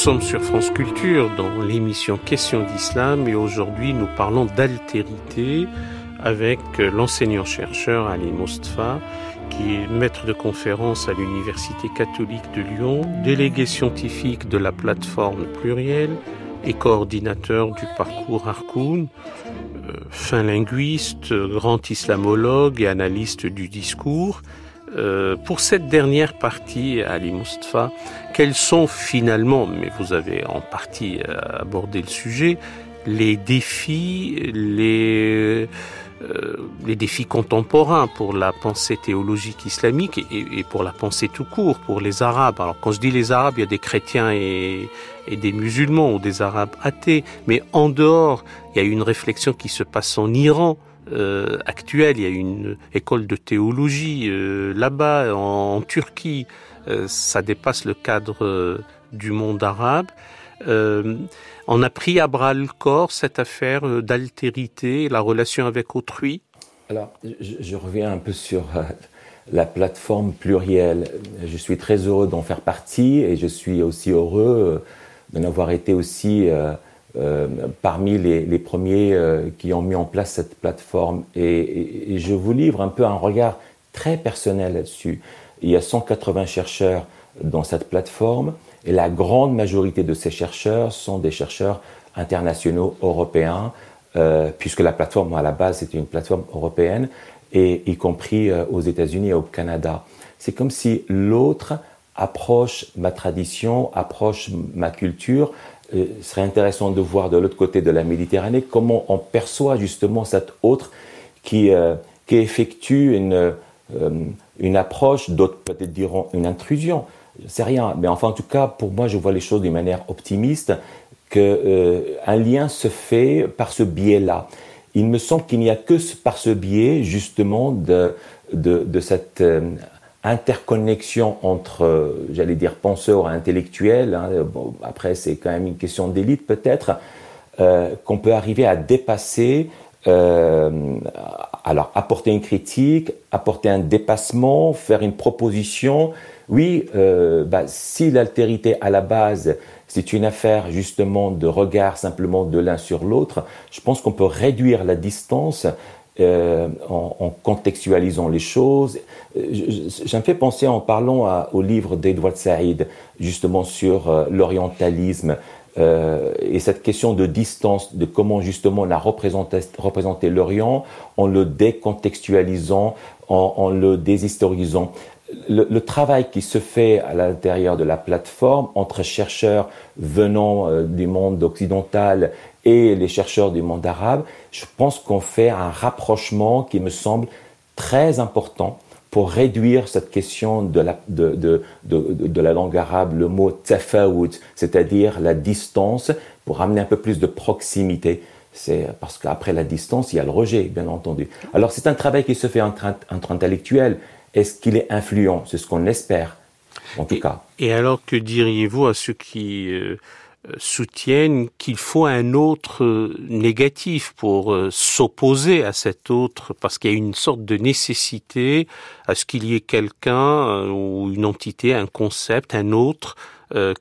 Sommes sur France Culture dans l'émission Questions d'Islam et aujourd'hui nous parlons d'altérité avec l'enseignant-chercheur Ali Mostafa qui est maître de conférence à l'Université catholique de Lyon, délégué scientifique de la plateforme plurielle et coordinateur du parcours Harkoun, euh, fin linguiste, grand islamologue et analyste du discours. Euh, pour cette dernière partie, Ali Mustafa, quels sont finalement, mais vous avez en partie euh, abordé le sujet, les défis, les, euh, les défis contemporains pour la pensée théologique islamique et, pour la pensée tout court, pour les Arabes? Alors quand je dis les Arabes, il y a des chrétiens et des musulmans ou des Arabes athées, mais en dehors, il y a une réflexion qui se passe en Iran euh, actuelle. Il y a une école de théologie euh, là-bas, en, Turquie. Euh, ça dépasse le cadre euh, du monde arabe. On a pris à bras le corps cette affaire d'altérité, la relation avec autrui. Alors, je, je reviens un peu sur la plateforme plurielle. Je suis très heureux d'en faire partie et je suis aussi heureux d'en avoir été aussi euh, parmi les, premiers euh, qui ont mis en place cette plateforme. Et, je vous livre un peu un regard très personnel là-dessus. Il y a 180 chercheurs dans cette plateforme et la grande majorité de ces chercheurs sont des chercheurs internationaux européens, euh, puisque la plateforme à la base est une plateforme européenne, et y compris aux États-Unis et au Canada. C'est comme si l'autre approche ma tradition, approche ma culture, euh, serait intéressant de voir de l'autre côté de la Méditerranée comment on perçoit justement cet autre qui, euh, qui effectue une, euh, une approche, d'autres peut-être diront une intrusion. C'est rien, mais enfin en tout cas pour moi je vois les choses d'une manière optimiste que euh, un lien se fait par ce biais-là. Il me semble qu'il n'y a que par ce biais justement de, de, de cette interconnexion entre, euh, j'allais dire, penseurs et intellectuels, hein, bon, après c'est quand même une question d'élite peut-être, euh, qu'on peut arriver à dépasser, euh, alors apporter une critique, apporter un dépassement, faire une proposition. Oui, euh, bah, si l'altérité à la base, c'est une affaire justement de regard simplement de l'un sur l'autre, je pense qu'on peut réduire la distance euh, en, contextualisant les choses. Ça me penser en parlant au livre d'Edward Said, justement sur euh, l'orientalisme. et cette question de distance, de comment justement la représenter, représenter l'Orient en le décontextualisant, en, le déshistorisant le, travail qui se fait à l'intérieur de la plateforme entre chercheurs venant euh, du monde occidental et les chercheurs du monde arabe, je pense qu'on fait un rapprochement qui me semble très important pour réduire cette question de la, de, la langue arabe, le mot tafawut, c'est-à-dire la distance, pour amener un peu plus de proximité. C'est parce qu'après la distance, il y a le rejet, bien entendu. Alors c'est un travail qui se fait entre, entre intellectuels, est-ce qu'il est influent? C'est ce qu'on espère, en tout cas. Et alors, que diriez-vous à ceux qui euh, soutiennent qu'il faut un autre euh, négatif pour euh, s'opposer à cet autre, parce qu'il y a une sorte de nécessité à ce qu'il y ait quelqu'un ou une entité, un concept, un autre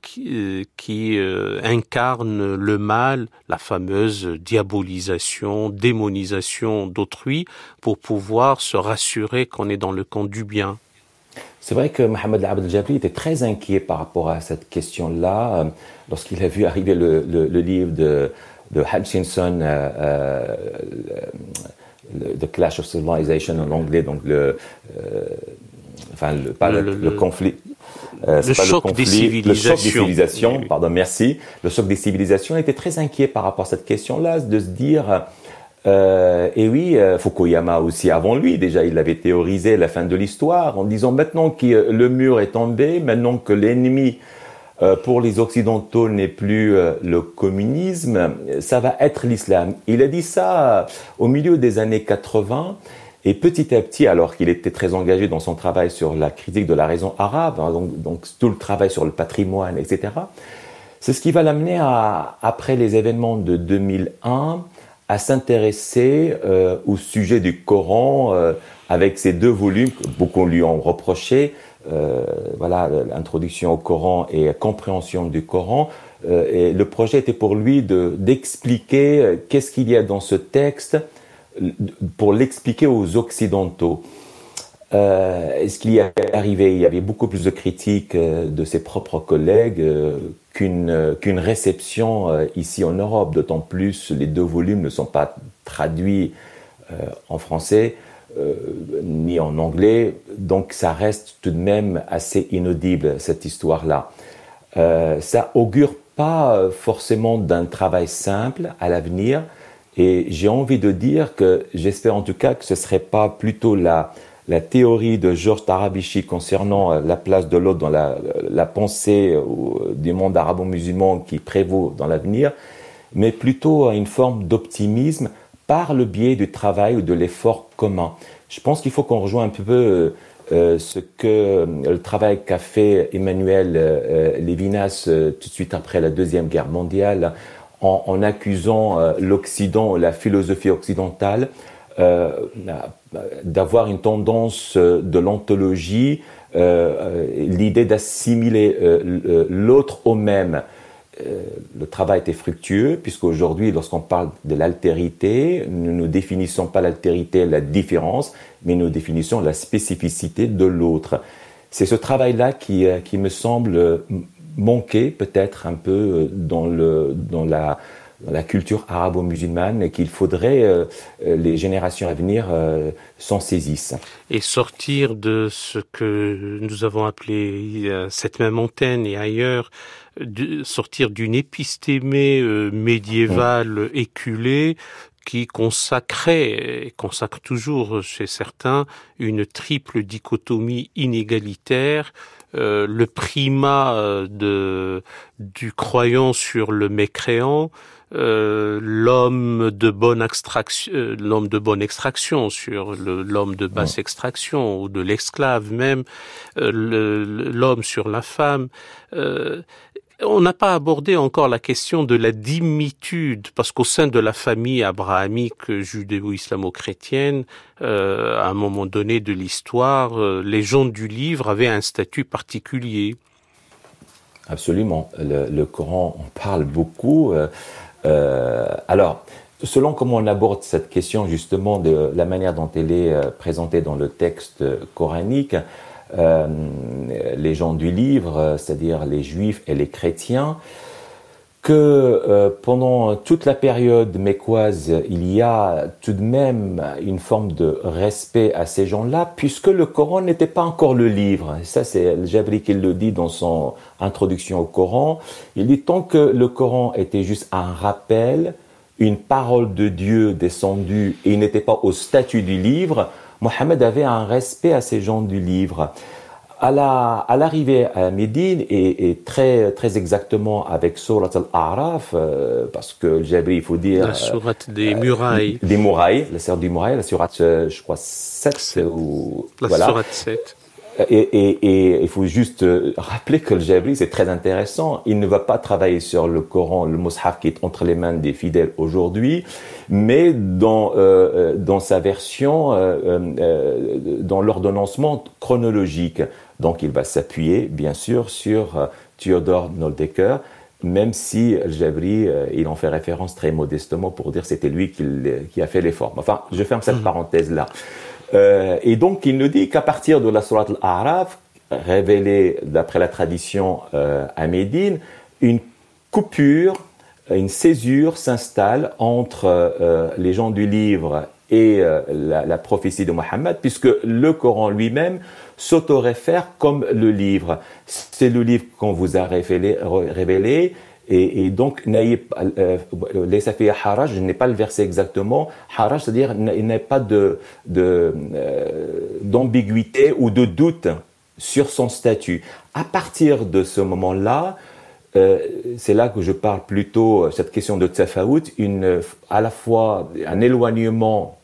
qui, qui incarne le mal, la fameuse diabolisation, démonisation d'autrui, pour pouvoir se rassurer qu'on est dans le camp du bien. C'est vrai que Mohamed Abdel Jabri était très inquiet par rapport à cette question-là lorsqu'il a vu arriver le, livre de, de Hutchinson, euh, euh, The Clash of Civilization en anglais, donc le, euh, enfin le, pas le, conflit. le, choc des civilisations. Le choc des civilisations, pardon, merci. Le choc des civilisations était très inquiet par rapport à cette question-là, de se dire, euh, et oui, Fukuyama aussi avant lui, déjà, il avait théorisé la fin de l'histoire en disant maintenant que le mur est tombé, maintenant que l'ennemi euh, pour les Occidentaux n'est plus euh, le communisme, ça va être l'islam. Il a dit ça euh, au milieu des années 80 et petit à petit, alors qu'il était très engagé dans son travail sur la critique de la raison arabe, hein, donc, tout le travail sur le patrimoine, etc., c'est ce qui va l'amener à, après les événements de 2001, à s'intéresser au sujet du Coran avec ces deux volumes beaucoup lui ont reproché, euh, voilà, l'introduction au Coran et la compréhension du Coran. Euh, et le projet était pour lui de d'expliquer euh, qu'est-ce qu'il y a dans ce texte pour l'expliquer aux Occidentaux. Euh, ce qu'il est arrivé? Il y avait beaucoup plus de critiques de ses propres collègues qu'une qu'une réception ici en Europe. D'autant plus, les deux volumes ne sont pas traduits en français. Euh, ni en anglais, donc ça reste tout de même assez inaudible cette histoire-là. Euh, ça augure pas forcément d'un travail simple à l'avenir, et j'ai envie de dire que j'espère en tout cas que ce serait pas plutôt la, la théorie de Georges Tarabichi concernant euh, la place de l'autre dans la, la pensée du monde arabo-musulman qui prévaut dans l'avenir, mais plutôt une forme d'optimisme par le biais du travail ou de l'effort commun. Je pense qu'il faut qu'on rejoigne un peu euh, euh, ce que euh, le travail qu'a fait Emmanuel Lévinas tout de suite après la Deuxième Guerre mondiale en, accusant l'Occident, la philosophie occidentale, d'avoir une tendance de l'ontologie, l'idée d'assimiler l'autre au même. Euh, le travail était fructueux, puisqu'aujourd'hui, lorsqu'on parle de l'altérité, nous ne définissons pas l'altérité, la différence, mais nous définissons la spécificité de l'autre. C'est ce travail-là qui, euh, qui me semble manquer peut-être un peu euh, dans, le, dans la, la culture arabo-musulmane et qu'il faudrait euh, les générations à venir euh, s'en saisissent. Et sortir de ce que nous avons appelé euh, cette même antenne et ailleurs, de, sortir d'une épistémée médiévale éculée qui consacrait, et consacre toujours chez certains, une triple dichotomie inégalitaire, le primat de, du croyant sur le mécréant, euh, l'homme de bonne extraction, euh, l'homme de bonne extraction sur l'homme de basse extraction ou de l'esclave même, euh, l'homme sur la femme. on n'a pas abordé encore la question de la dimitude, parce qu'au sein de la famille abrahamique judéo-islamo-chrétienne, à un moment donné de l'histoire, les gens du livre avaient un statut particulier. Absolument. Le, le Coran en parle beaucoup. Euh, alors, selon comment on aborde cette question justement de la manière dont elle est euh, présentée dans le texte coranique, euh, les gens du livre, c'est-à-dire les juifs et les chrétiens, que euh, pendant toute la période mécoise, il y a tout de même une forme de respect à ces gens-là, puisque le Coran n'était pas encore le livre. Ça, c'est Jabri qui le dit dans son introduction au Coran. Il dit tant que le Coran était juste un rappel, une parole de Dieu descendue, et il n'était pas au statut du livre, Mohammed avait un respect à ces gens du livre à la à l'arrivée à Médine et, et, très très exactement avec Surat al-A'raf euh, parce que Jabri il faut dire la sourate des murailles des murailles la sourate des murailles la sourate euh, je crois 7 ou la voilà. sourate 7 et, et, et, il faut juste euh, rappeler que le Jabri, c'est très intéressant. Il ne va pas travailler sur le Coran, le Mus'haf qui est entre les mains des fidèles aujourd'hui, mais dans, euh, dans sa version, euh, euh, dans l'ordonnancement chronologique. Donc il va s'appuyer bien sûr sur euh, Theodore Noldecker, même si Jabri, il en fait référence très modestement pour dire c'était lui qui, qui, a fait l'effort. Enfin, je ferme cette mmh. parenthèse-là. Euh, et donc il nous dit qu'à partir de la Surat al-A'raf, révélée d'après la tradition euh, à Médine, une coupure, une césure s'installe entre euh, les gens du livre et la, la, prophétie de Mohammed, puisque le Coran lui-même s'autoréfère comme le livre. C'est le livre qu'on vous a révélé, et, donc, n'ayez euh, haraj, je n'ai pas le verset exactement. Haraj, c'est-à-dire, il n'y a pas de, euh, d'ambiguïté ou de doute sur son statut. À partir de ce moment-là, euh, c'est là que je parle plutôt cette question de tsafaout, à la fois un éloignement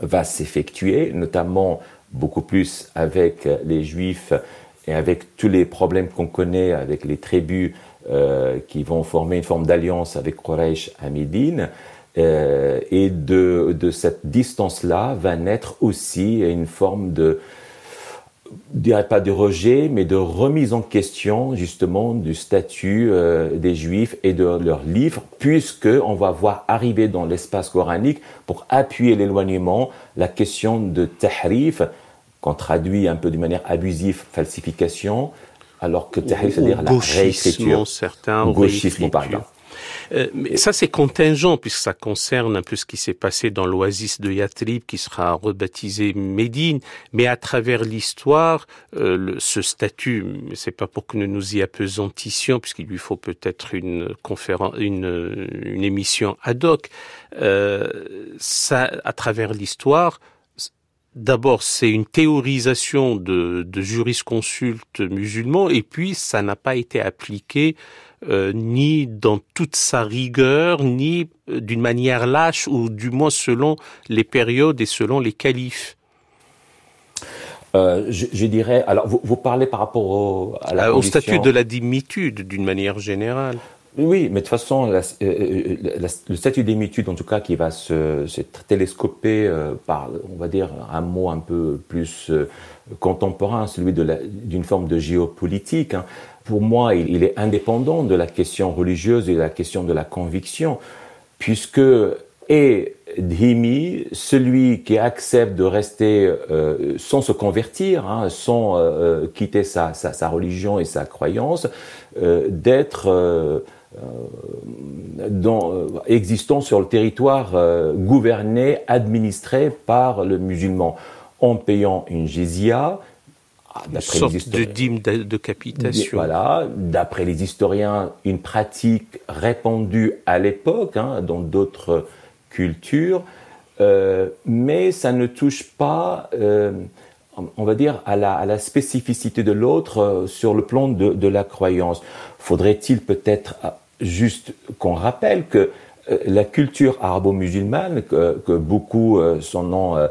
va s'effectuer, notamment beaucoup plus avec les Juifs et avec tous les problèmes qu'on connaît avec les tribus euh, qui vont former une forme d'alliance avec Quraysh à. Euh, et de, de cette distance-là va naître aussi une forme de, je dirais pas de rejet, mais de remise en question justement du statut euh, des Juifs et de leurs livres, puisque on va voir arriver dans l'espace coranique pour appuyer l'éloignement la question de tahrif, qu'on traduit un peu d'une manière abusive, falsification, alors que tahrif, c'est-à-dire la réécriture, certains, gauchisme par exemple. Euh, mais ça, c'est contingent, puisque ça concerne un peu ce qui s'est passé dans l'oasis de Yatrib, qui sera rebaptisé Médine. Mais à travers l'histoire, euh, le, ce statut, c'est pas pour que nous nous y appesantissions, puisqu'il lui faut peut-être une conférence, une, une émission ad hoc. Euh, ça, à travers l'histoire, D'abord, c'est une théorisation de, de jurisconsultes musulmans, et puis ça n'a pas été appliqué euh, ni dans toute sa rigueur, ni euh, d'une manière lâche, ou du moins selon les périodes et selon les califes. Euh, je, je, dirais, alors vous, vous, parlez par rapport au, à la au statut de la dimitude d'une manière générale. Oui, mais de toute façon, la, euh, la, le statut d'émitude, en tout cas, qui va se, se télescoper euh, par, on va dire, un mot un peu plus euh, contemporain, celui d'une forme de géopolitique. Hein. Pour moi, il, est indépendant de la question religieuse et de la question de la conviction, puisque est dhimi, celui qui accepte de rester euh, sans se convertir, hein, sans euh, quitter sa, sa, religion et sa croyance, euh, d'être euh, euh, existant sur le territoire euh, gouverné, administré par le musulman, en payant une jizya, une sorte de dîme de, capitation. Voilà, d'après les historiens, une pratique répandue à l'époque hein, dans d'autres cultures, euh, mais ça ne touche pas, euh, on va dire, à la, à la spécificité de l'autre euh, sur le plan de, de la croyance. Faudrait-il peut-être juste qu'on rappelle que la culture arabo-musulmane, que, que, beaucoup son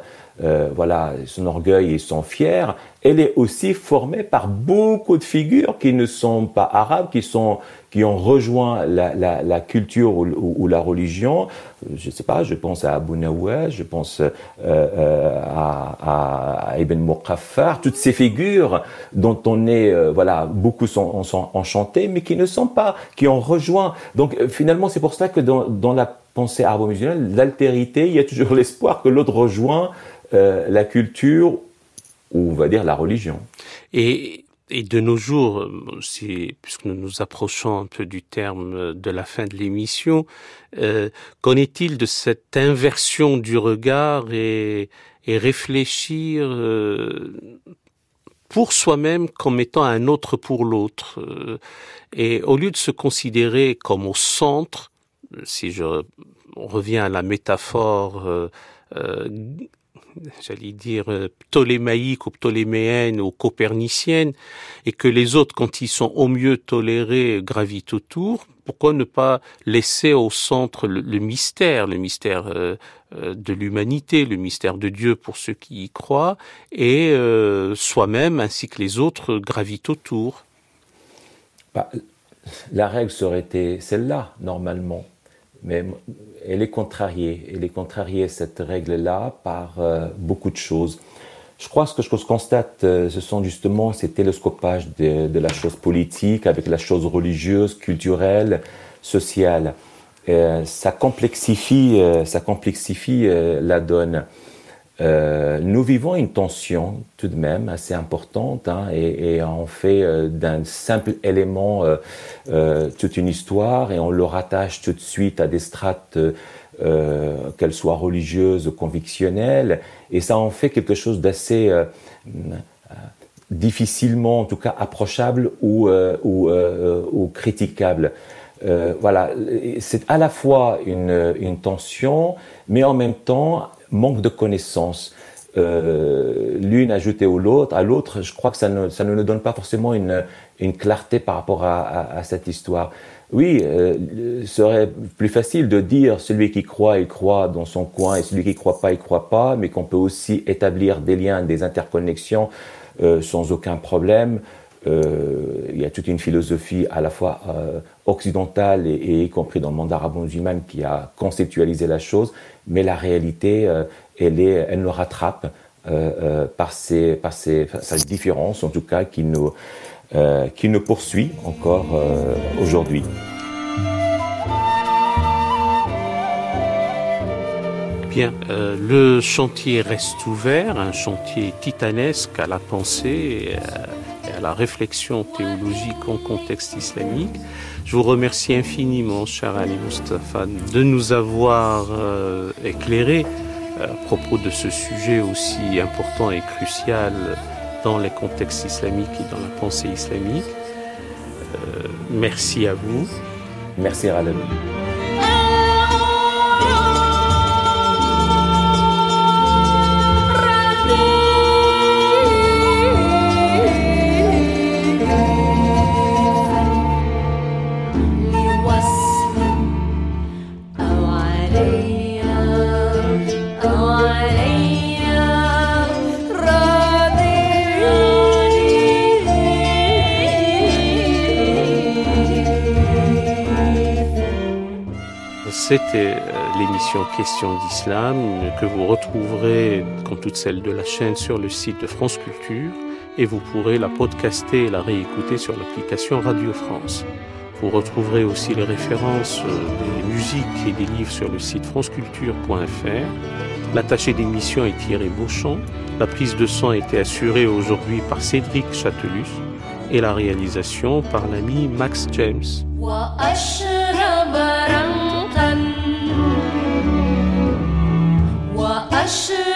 voilà, son orgueil et son fier, elle est aussi formée par beaucoup de figures qui ne sont pas arabes, qui sont qui ont rejoint la, culture ou, la religion. Je sais pas, je pense à Abu Nawas, je pense euh, euh, à, Ibn Muqaffar, toutes ces figures dont on est, euh, voilà, beaucoup sont, sont, enchantés, mais qui ne sont pas, qui ont rejoint. Donc euh, finalement, c'est pour ça que dans, dans la pensée arabo-musulmane, l'altérité, il y a toujours l'espoir que l'autre rejoint euh, la culture ou on va dire la religion. Et et de nos jours, puisque nous nous approchons un peu du terme de la fin de l'émission, euh, qu'en est-il de cette inversion du regard et, et réfléchir euh, pour soi-même comme étant un autre pour l'autre? Euh, Et au lieu de se considérer comme au centre, si je reviens à la métaphore euh, j'allais dire, euh, ptolémaïque ou ptoléméenne ou copernicienne, et que les autres, quand ils sont au mieux tolérés, gravitent autour, pourquoi ne pas laisser au centre le, mystère, le mystère euh, euh, de l'humanité, le mystère de Dieu pour ceux qui y croient, et soi-même ainsi que les autres gravitent autour? Bah, La règle serait celle-là, normalement mais elle est contrariée. Elle est contrariée, cette règle-là, par euh, beaucoup de choses. Je crois que ce que je constate, euh, ce sont justement ces télescopages de, de, la chose politique avec la chose religieuse, culturelle, sociale. Euh, ça complexifie, ça complexifie la donne. Euh, nous vivons une tension tout de même assez importante hein, et, et, on fait euh, d'un simple élément euh, toute une histoire et on le rattache tout de suite à des strates qu'elles soient religieuses ou convictionnelles et ça en fait quelque chose d'assez difficilement en tout cas approchable ou, ou, ou critiquable. voilà, c'est à la fois une tension, mais en même temps manque de connaissances. Euh, l'une ajoutée à l'autre, à l'autre, je crois que ça ne, ça ne nous donne pas forcément une, une clarté par rapport à, cette histoire. Oui, euh, serait plus facile de dire celui qui croit, il croit dans son coin, et celui qui croit pas, il croit pas, mais qu'on peut aussi établir des liens, des interconnexions euh, sans aucun problème. Euh, il y a toute une philosophie à la fois occidentale et, et, y compris dans le monde arabo-musulman qui a conceptualisé la chose, mais la réalité, euh, elle, est, elle nous rattrape euh, par, ces, par ces, cette différence, en tout cas, qui nous, qui nous poursuit encore aujourd'hui. Bien, euh, le chantier reste ouvert, un chantier titanesque à la pensée. À la réflexion théologique en contexte islamique. Je vous remercie infiniment, cher Ali Mustafa, de nous avoir euh, éclairé euh, à propos de ce sujet aussi important et crucial dans les contextes islamiques et dans la pensée islamique. Euh, merci à vous. Merci, Ralem. C'était euh, l'émission Questions d'Islam que vous retrouverez, comme toutes celles de la chaîne, sur le site de France Culture et vous pourrez la podcaster et la réécouter sur l'application Radio France. Vous retrouverez aussi les références euh, des musiques et des livres sur le site franceculture.fr. L'attaché d'émission est Thierry Beauchamp. La prise de son a été assurée aujourd'hui par Cédric Chatelus et la réalisation par l'ami Max James. precious.